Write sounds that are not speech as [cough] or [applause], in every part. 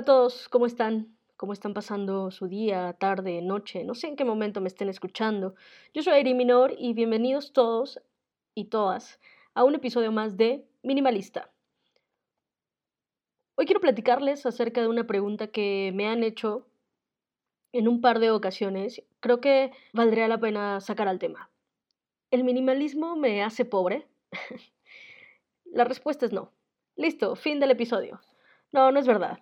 Hola a todos, ¿cómo están? ¿Cómo están pasando su día, tarde, noche? No sé en qué momento me estén escuchando. Yo soy Airi Minor y bienvenidos todos y todas a un episodio más de Minimalista. Hoy quiero platicarles acerca de una pregunta que me han hecho en un par de ocasiones. Creo que valdría la pena sacar al tema. ¿El minimalismo me hace pobre? [laughs] la respuesta es no. Listo, fin del episodio. No, no es verdad.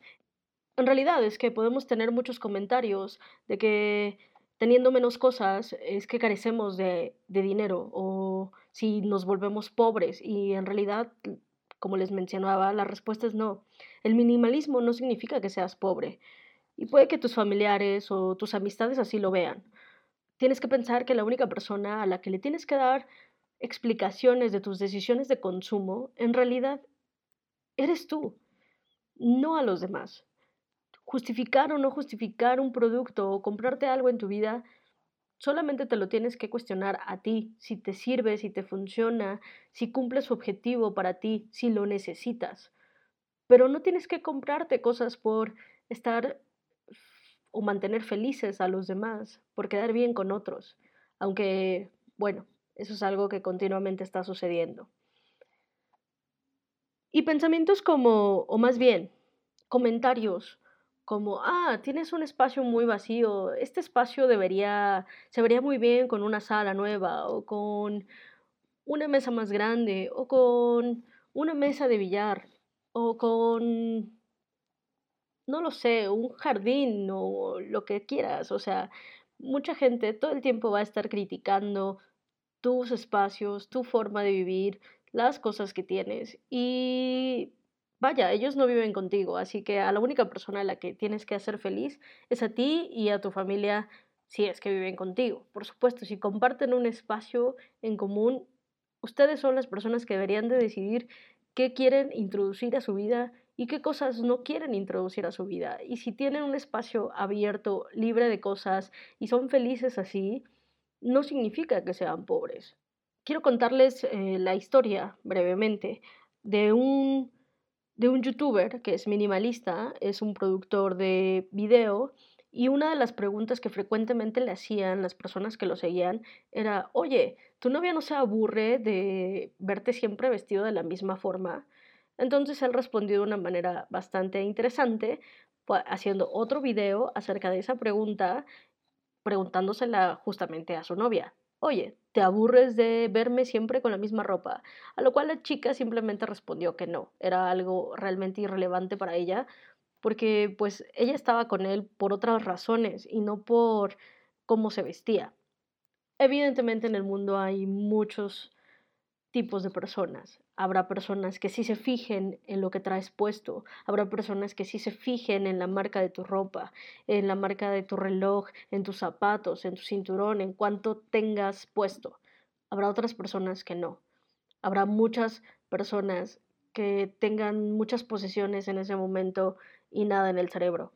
En realidad es que podemos tener muchos comentarios de que teniendo menos cosas es que carecemos de, de dinero o si nos volvemos pobres y en realidad, como les mencionaba, la respuesta es no. El minimalismo no significa que seas pobre y puede que tus familiares o tus amistades así lo vean. Tienes que pensar que la única persona a la que le tienes que dar explicaciones de tus decisiones de consumo en realidad eres tú, no a los demás justificar o no justificar un producto o comprarte algo en tu vida, solamente te lo tienes que cuestionar a ti, si te sirve, si te funciona, si cumple su objetivo para ti, si lo necesitas. Pero no tienes que comprarte cosas por estar o mantener felices a los demás, por quedar bien con otros, aunque, bueno, eso es algo que continuamente está sucediendo. Y pensamientos como, o más bien, comentarios como, ah, tienes un espacio muy vacío, este espacio debería, se vería muy bien con una sala nueva o con una mesa más grande o con una mesa de billar o con, no lo sé, un jardín o lo que quieras. O sea, mucha gente todo el tiempo va a estar criticando tus espacios, tu forma de vivir, las cosas que tienes. Y vaya, ellos no viven contigo, así que a la única persona a la que tienes que hacer feliz es a ti y a tu familia si es que viven contigo. Por supuesto, si comparten un espacio en común, ustedes son las personas que deberían de decidir qué quieren introducir a su vida y qué cosas no quieren introducir a su vida. Y si tienen un espacio abierto, libre de cosas y son felices así, no significa que sean pobres. Quiero contarles eh, la historia brevemente de un de un youtuber que es minimalista, es un productor de video y una de las preguntas que frecuentemente le hacían las personas que lo seguían era, oye, ¿tu novia no se aburre de verte siempre vestido de la misma forma? Entonces él respondió de una manera bastante interesante, haciendo otro video acerca de esa pregunta, preguntándosela justamente a su novia oye, ¿te aburres de verme siempre con la misma ropa? A lo cual la chica simplemente respondió que no, era algo realmente irrelevante para ella, porque pues ella estaba con él por otras razones y no por cómo se vestía. Evidentemente en el mundo hay muchos tipos de personas. Habrá personas que sí se fijen en lo que traes puesto, habrá personas que sí se fijen en la marca de tu ropa, en la marca de tu reloj, en tus zapatos, en tu cinturón, en cuánto tengas puesto. Habrá otras personas que no. Habrá muchas personas que tengan muchas posesiones en ese momento y nada en el cerebro.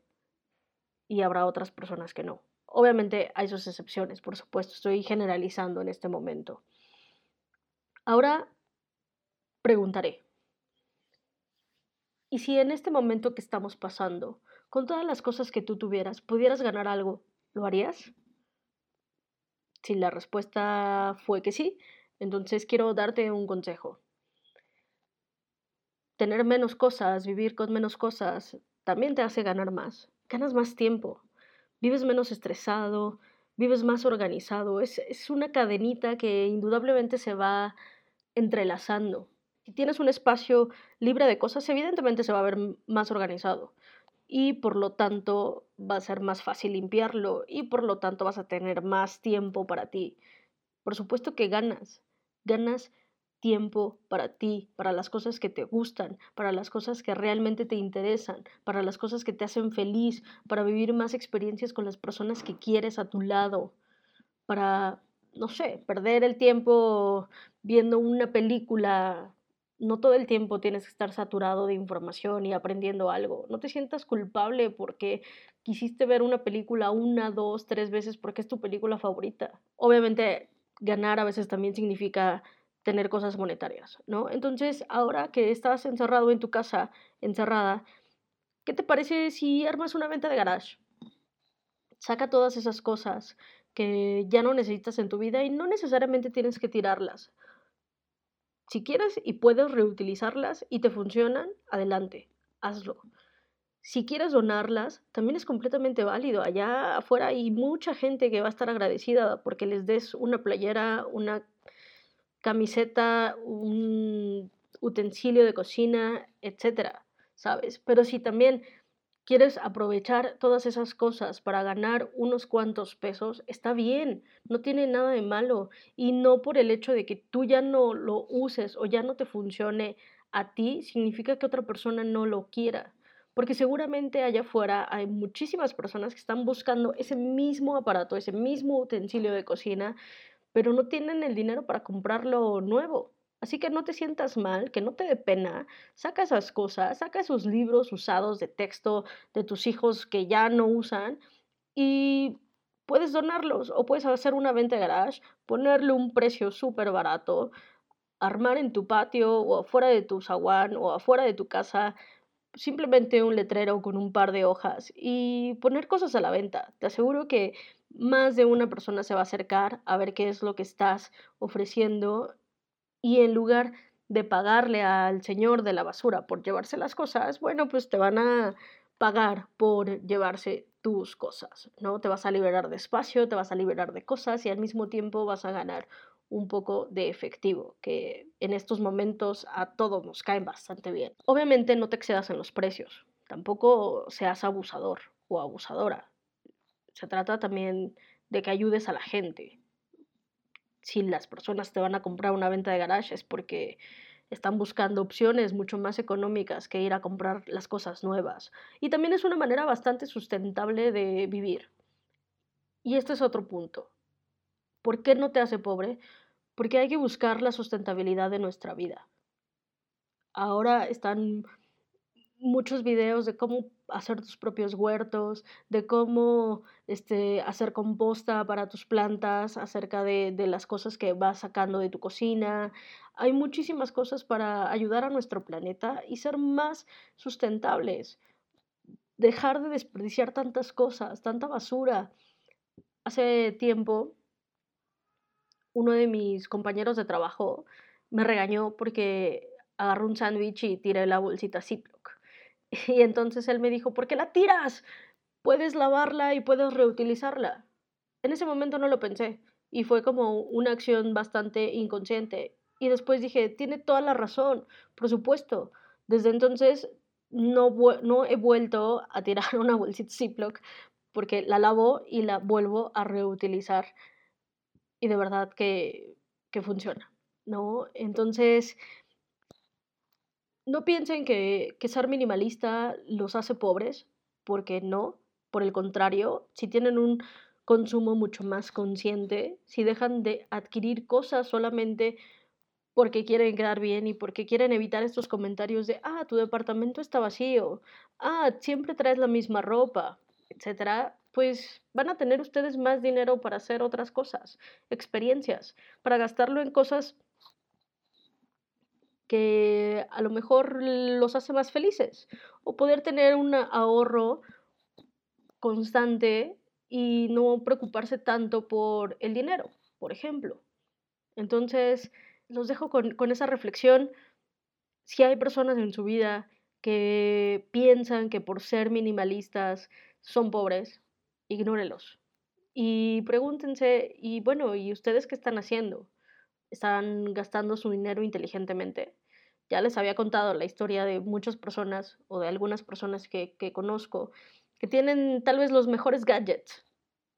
Y habrá otras personas que no. Obviamente hay sus excepciones, por supuesto, estoy generalizando en este momento. Ahora preguntaré, ¿y si en este momento que estamos pasando, con todas las cosas que tú tuvieras, pudieras ganar algo, ¿lo harías? Si la respuesta fue que sí, entonces quiero darte un consejo. Tener menos cosas, vivir con menos cosas, también te hace ganar más. Ganas más tiempo, vives menos estresado, vives más organizado. Es, es una cadenita que indudablemente se va entrelazando. Si tienes un espacio libre de cosas, evidentemente se va a ver más organizado y por lo tanto va a ser más fácil limpiarlo y por lo tanto vas a tener más tiempo para ti. Por supuesto que ganas, ganas tiempo para ti, para las cosas que te gustan, para las cosas que realmente te interesan, para las cosas que te hacen feliz, para vivir más experiencias con las personas que quieres a tu lado, para no sé, perder el tiempo viendo una película. No todo el tiempo tienes que estar saturado de información y aprendiendo algo. No te sientas culpable porque quisiste ver una película una, dos, tres veces porque es tu película favorita. Obviamente, ganar a veces también significa tener cosas monetarias, ¿no? Entonces, ahora que estás encerrado en tu casa, encerrada, ¿qué te parece si armas una venta de garage? Saca todas esas cosas que ya no necesitas en tu vida y no necesariamente tienes que tirarlas. Si quieres y puedes reutilizarlas y te funcionan, adelante, hazlo. Si quieres donarlas, también es completamente válido. Allá afuera hay mucha gente que va a estar agradecida porque les des una playera, una camiseta, un utensilio de cocina, etcétera, ¿sabes? Pero si también quieres aprovechar todas esas cosas para ganar unos cuantos pesos, está bien, no tiene nada de malo. Y no por el hecho de que tú ya no lo uses o ya no te funcione a ti, significa que otra persona no lo quiera. Porque seguramente allá afuera hay muchísimas personas que están buscando ese mismo aparato, ese mismo utensilio de cocina, pero no tienen el dinero para comprarlo nuevo. Así que no te sientas mal, que no te dé pena, saca esas cosas, saca esos libros usados de texto de tus hijos que ya no usan y puedes donarlos o puedes hacer una venta garage, ponerle un precio súper barato, armar en tu patio o afuera de tu zaguán o afuera de tu casa simplemente un letrero con un par de hojas y poner cosas a la venta. Te aseguro que más de una persona se va a acercar a ver qué es lo que estás ofreciendo y en lugar de pagarle al señor de la basura por llevarse las cosas, bueno, pues te van a pagar por llevarse tus cosas, ¿no? Te vas a liberar de espacio, te vas a liberar de cosas y al mismo tiempo vas a ganar un poco de efectivo, que en estos momentos a todos nos caen bastante bien. Obviamente no te excedas en los precios, tampoco seas abusador o abusadora. Se trata también de que ayudes a la gente, si las personas te van a comprar una venta de garage es porque están buscando opciones mucho más económicas que ir a comprar las cosas nuevas. Y también es una manera bastante sustentable de vivir. Y este es otro punto. ¿Por qué no te hace pobre? Porque hay que buscar la sustentabilidad de nuestra vida. Ahora están muchos videos de cómo hacer tus propios huertos, de cómo este, hacer composta para tus plantas, acerca de, de las cosas que vas sacando de tu cocina. Hay muchísimas cosas para ayudar a nuestro planeta y ser más sustentables. Dejar de desperdiciar tantas cosas, tanta basura. Hace tiempo, uno de mis compañeros de trabajo me regañó porque agarró un sándwich y tiré la bolsita Ziploc. [laughs] Y entonces él me dijo, ¿por qué la tiras? Puedes lavarla y puedes reutilizarla. En ese momento no lo pensé y fue como una acción bastante inconsciente. Y después dije, tiene toda la razón, por supuesto. Desde entonces no, no he vuelto a tirar [laughs] una bolsita Ziploc porque la lavo y la vuelvo a reutilizar. Y de verdad que, que funciona, ¿no? Entonces, no piensen que, ser minimalista los hace pobres, porque no. Por el contrario, si tienen un consumo mucho más consciente, si dejan de adquirir cosas solamente porque quieren quedar bien y porque quieren evitar estos comentarios de, ah, tu departamento está vacío, ah, siempre traes la misma ropa, etcétera, pues van a tener ustedes más dinero para hacer otras cosas, experiencias, para gastarlo en cosas que a lo mejor los hace más felices o poder tener un ahorro constante y no preocuparse tanto por el dinero, por ejemplo. Entonces, los dejo con, con esa reflexión. Si hay personas en su vida que piensan que por ser minimalistas son pobres, ignórelos. Y pregúntense, y bueno, ¿y ustedes qué están haciendo? ¿Están gastando su dinero inteligentemente? Ya les había contado la historia de muchas personas o de algunas personas que, que conozco que tienen tal vez los mejores gadgets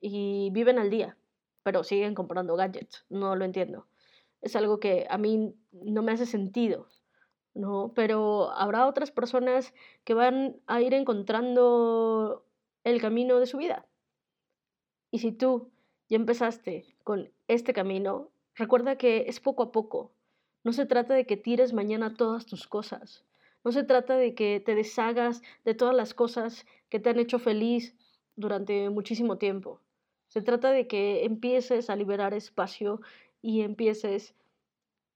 y viven al día, pero siguen comprando gadgets. No lo entiendo. Es algo que a mí no me hace sentido, ¿no? Pero habrá otras personas que van a ir encontrando el camino de su vida. Y si tú ya empezaste con este camino, recuerda que es poco a poco, no se trata de que tires mañana todas tus cosas. No se trata de que te deshagas de todas las cosas que te han hecho feliz durante muchísimo tiempo. Se trata de que empieces a liberar espacio y empieces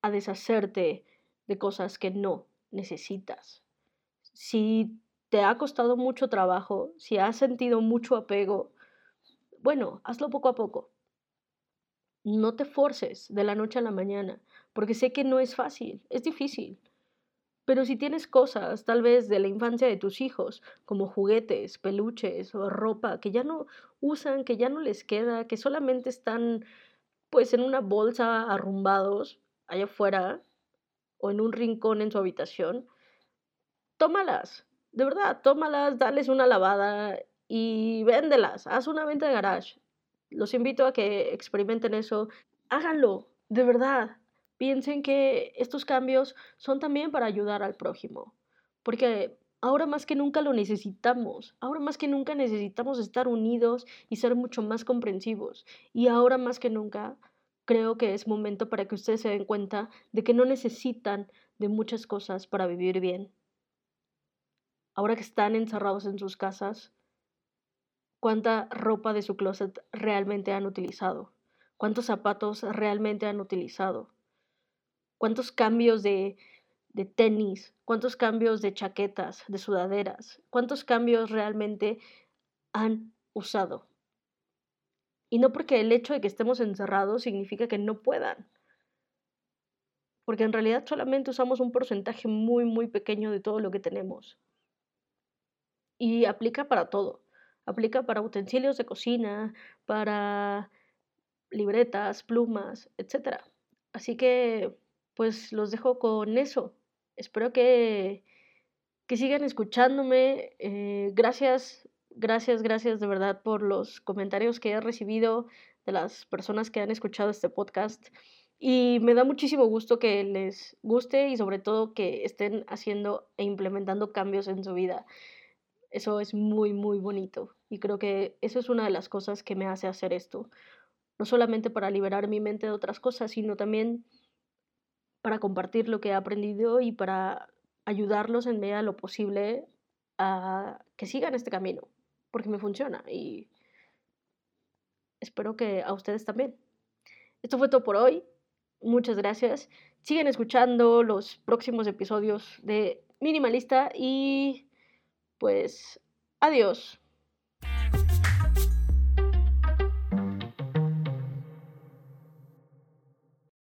a deshacerte de cosas que no necesitas. Si te ha costado mucho trabajo, si has sentido mucho apego, bueno, hazlo poco a poco. No te forces de la noche a la mañana, porque sé que no es fácil, es difícil. Pero si tienes cosas, tal vez de la infancia de tus hijos, como juguetes, peluches o ropa que ya no usan, que ya no les queda, que solamente están pues en una bolsa arrumbados allá afuera o en un rincón en su habitación, tómalas, de verdad, tómalas, dales una lavada y véndelas, haz una venta de garage. Los invito a que experimenten eso, háganlo, de verdad. Piensen que estos cambios son también para ayudar al prójimo, porque ahora más que nunca lo necesitamos, ahora más que nunca necesitamos estar unidos y ser mucho más comprensivos, y ahora más que nunca creo que es momento para que ustedes se den cuenta de que no necesitan de muchas cosas para vivir bien. Ahora que están encerrados en sus casas, ¿cuánta ropa de su closet realmente han utilizado? ¿Cuántos zapatos realmente han utilizado? cuántos cambios de, de tenis, cuántos cambios de chaquetas, de sudaderas, cuántos cambios realmente han usado. Y no porque el hecho de que estemos encerrados significa que no puedan. Porque en realidad solamente usamos un porcentaje muy, muy pequeño de todo lo que tenemos. Y aplica para todo. Aplica para utensilios de cocina, para libretas, plumas, etc. Así que pues los dejo con eso. Espero que, que sigan escuchándome. Eh, gracias, gracias, gracias de verdad por los comentarios que he recibido de las personas que han escuchado este podcast. Y me da muchísimo gusto que les guste y sobre todo que estén haciendo e implementando cambios en su vida. Eso es muy, muy bonito. Y creo que eso es una de las cosas que me hace hacer esto. No solamente para liberar mi mente de otras cosas, sino también para compartir lo que he aprendido y para ayudarlos en medida de lo posible a que sigan este camino, porque me funciona y espero que a ustedes también. Esto fue todo por hoy. Muchas gracias. Siguen escuchando los próximos episodios de Minimalista y pues adiós.